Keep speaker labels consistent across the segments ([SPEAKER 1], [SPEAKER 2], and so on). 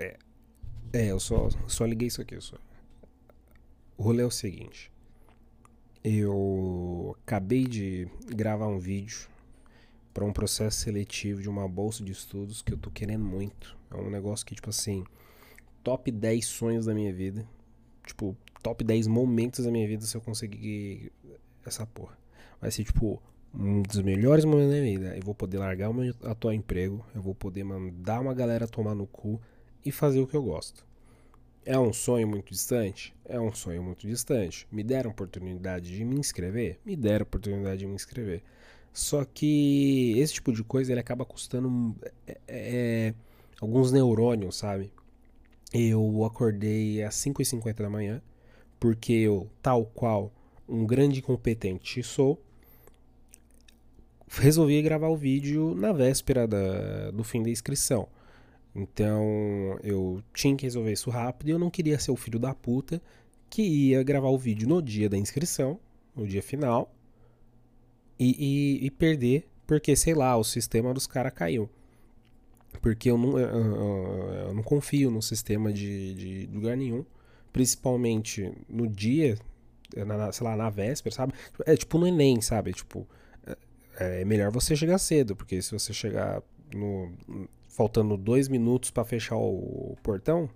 [SPEAKER 1] É, é eu só, só liguei isso aqui. Só. O rolê é o seguinte. Eu acabei de gravar um vídeo para um processo seletivo de uma bolsa de estudos que eu tô querendo muito. É um negócio que, tipo assim, top 10 sonhos da minha vida. Tipo, top 10 momentos da minha vida se eu conseguir essa porra. Vai ser, tipo, um dos melhores momentos da minha vida. Eu vou poder largar o meu atual emprego, eu vou poder mandar uma galera tomar no cu e fazer o que eu gosto. É um sonho muito distante? É um sonho muito distante. Me deram oportunidade de me inscrever? Me deram oportunidade de me inscrever. Só que esse tipo de coisa ele acaba custando é, é, é alguns neurônios, sabe? Eu acordei às 5h50 da manhã, porque eu, tal qual um grande incompetente sou, resolvi gravar o vídeo na véspera da, do fim da inscrição. Então eu tinha que resolver isso rápido e eu não queria ser o filho da puta que ia gravar o vídeo no dia da inscrição, no dia final, e, e, e perder, porque sei lá, o sistema dos caras caiu. Porque eu não, eu, eu não confio no sistema de, de lugar nenhum, principalmente no dia, na, sei lá, na véspera, sabe? É tipo no Enem, sabe? Tipo, é, é melhor você chegar cedo, porque se você chegar no faltando dois minutos para fechar o portão,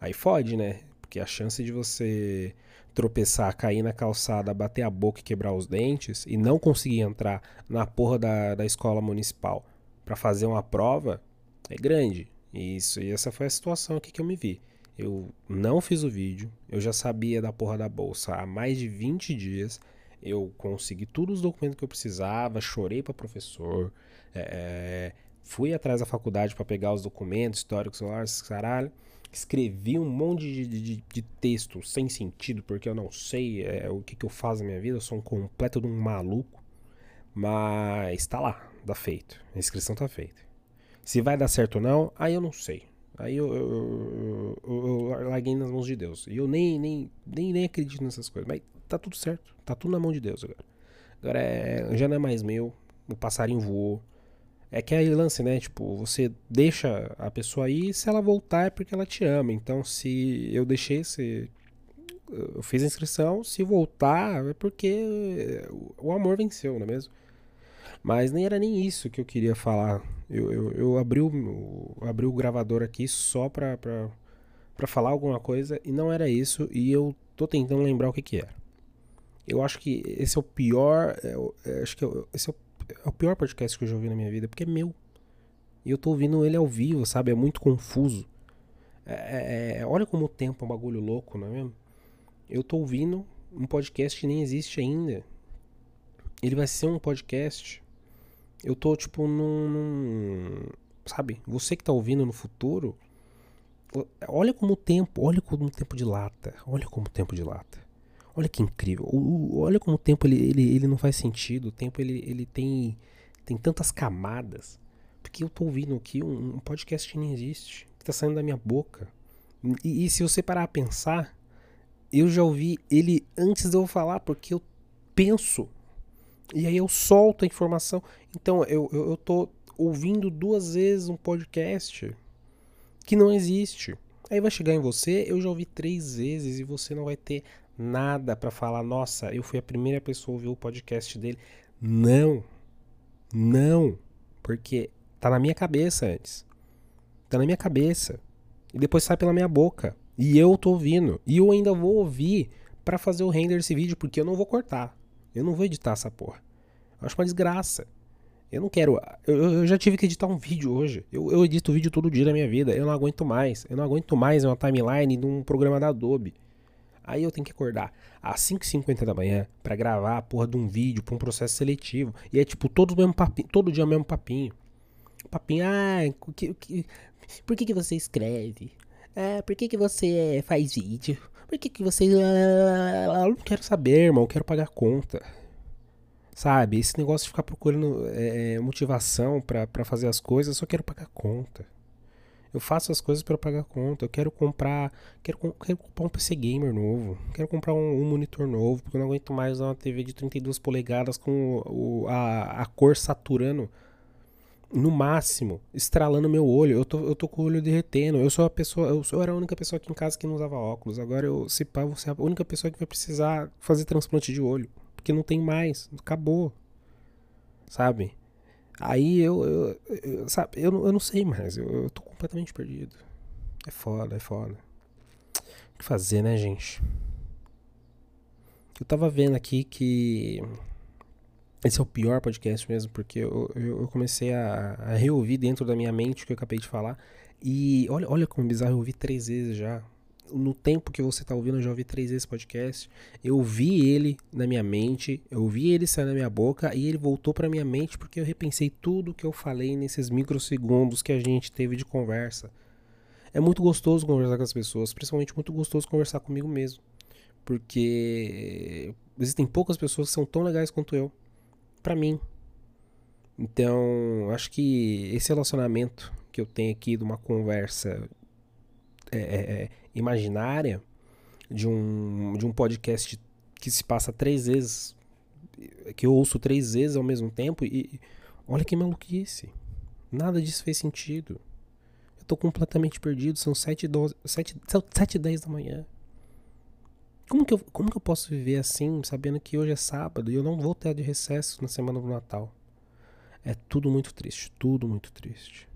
[SPEAKER 1] aí fode, né? Porque a chance de você tropeçar, cair na calçada, bater a boca e quebrar os dentes e não conseguir entrar na porra da, da escola municipal para fazer uma prova é grande. Isso, e essa foi a situação aqui que eu me vi. Eu não fiz o vídeo, eu já sabia da porra da bolsa há mais de 20 dias. Eu consegui todos os documentos que eu precisava, chorei para professor, é, Fui atrás da faculdade para pegar os documentos históricos, caralho. Escrevi um monte de, de, de, texto sem sentido, porque eu não sei é, o que, que eu faço na minha vida. Eu sou um completo de um maluco. Mas tá lá, dá feito. A inscrição tá feita. Se vai dar certo ou não, aí eu não sei. Aí eu, eu, eu, eu, larguei nas mãos de Deus. E eu nem, nem, nem, nem acredito nessas coisas. Mas tá tudo certo. Tá tudo na mão de Deus agora. Agora é, já não é mais meu. O passarinho voou. É que é lance, né? Tipo, você deixa a pessoa aí, se ela voltar é porque ela te ama. Então, se eu deixei esse. Eu fiz a inscrição, se voltar é porque o amor venceu, não é mesmo? Mas nem era nem isso que eu queria falar. Eu, eu, eu abri, o, abri o gravador aqui só pra, pra, pra falar alguma coisa e não era isso. E eu tô tentando lembrar o que que era. Eu acho que esse é o pior. É, é, acho que esse é o é o pior podcast que eu já ouvi na minha vida, porque é meu. E eu tô ouvindo ele ao vivo, sabe? É muito confuso. É, é, é, olha como o tempo é um bagulho louco, não é mesmo? Eu tô ouvindo um podcast que nem existe ainda. Ele vai ser um podcast. Eu tô, tipo, num. num sabe? Você que tá ouvindo no futuro. Olha como o tempo. Olha como o tempo dilata. Olha como o tempo dilata. Olha que incrível. O, olha como o tempo ele, ele, ele não faz sentido. O tempo ele, ele tem, tem tantas camadas. Porque eu tô ouvindo aqui um, um podcast que nem existe. Que tá saindo da minha boca. E, e, se você parar a pensar, eu já ouvi ele antes de eu falar, porque eu penso. E aí eu solto a informação. Então eu, eu, eu tô ouvindo duas vezes um podcast que não existe. Aí vai chegar em você, eu já ouvi três vezes e você não vai ter nada para falar, nossa, eu fui a primeira pessoa a ouvir o podcast dele. Não. Não. Porque tá na minha cabeça antes. Tá na minha cabeça. E depois sai pela minha boca. E eu tô ouvindo. E eu ainda vou ouvir para fazer o render desse vídeo, porque eu não vou cortar. Eu não vou editar essa porra. Eu acho uma desgraça. Eu não quero. Eu, eu, já tive que editar um vídeo hoje. Eu, eu edito vídeo todo dia na minha vida. Eu não aguento mais. Eu não aguento mais uma timeline de um programa da Adobe. Aí eu tenho que acordar às 5h50 da manhã para gravar a porra de um vídeo pra um processo seletivo. E é tipo todo, mesmo papinho, todo dia o mesmo papinho. Papinho, ah, que, que, por que, que você escreve? Ah, por que, que você faz vídeo? Por que, que você. Ah, eu não quero saber, irmão, eu quero pagar conta. Sabe? Esse negócio de ficar procurando é, motivação para fazer as coisas, eu só quero pagar conta. Eu faço as coisas para pagar conta. Eu quero comprar, quero, quero comprar um PC gamer novo. Quero comprar um, um, monitor novo, porque eu não aguento mais uma TV de 32 polegadas com o, a, a cor saturando no máximo, estralando meu olho. Eu tô, eu tô com o olho derretendo. Eu sou a pessoa, eu, eu era a única pessoa aqui em casa que não usava óculos. Agora eu, se pá, você é a única pessoa que vai precisar fazer transplante de olho. Porque não tem mais. Acabou. Sabe? Aí eu, eu, eu sabe, eu, eu não sei mais. Eu, eu tô completamente perdido. É foda, é foda. O que fazer, né, gente? Eu tava vendo aqui que esse é o pior podcast mesmo, porque eu, eu comecei a, a, reouvir dentro da minha mente o que eu acabei de falar. E olha, olha como bizarro, eu ouvi três vezes já. No tempo que você tá ouvindo, eu já ouvi três vezes podcast. Eu ouvi ele na minha mente, eu ouvi ele sair na minha boca e ele voltou pra minha mente porque eu repensei tudo que eu falei nesses microsegundos que a gente teve de conversa. É muito gostoso conversar com as pessoas, principalmente muito gostoso conversar comigo mesmo. Porque existem poucas pessoas que são tão legais quanto eu para mim. Então, acho que esse relacionamento que eu tenho aqui de uma conversa é, é, é, imaginária, de um, de um podcast que se passa três vezes, que eu ouço três vezes ao mesmo tempo, e olha que maluquice. Nada disso fez sentido. Eu tô completamente perdido, são sete e dez da manhã. Como que, eu, como que eu posso viver assim, sabendo que hoje é sábado e eu não vou ter de recesso na semana do Natal? É tudo muito triste, tudo muito triste.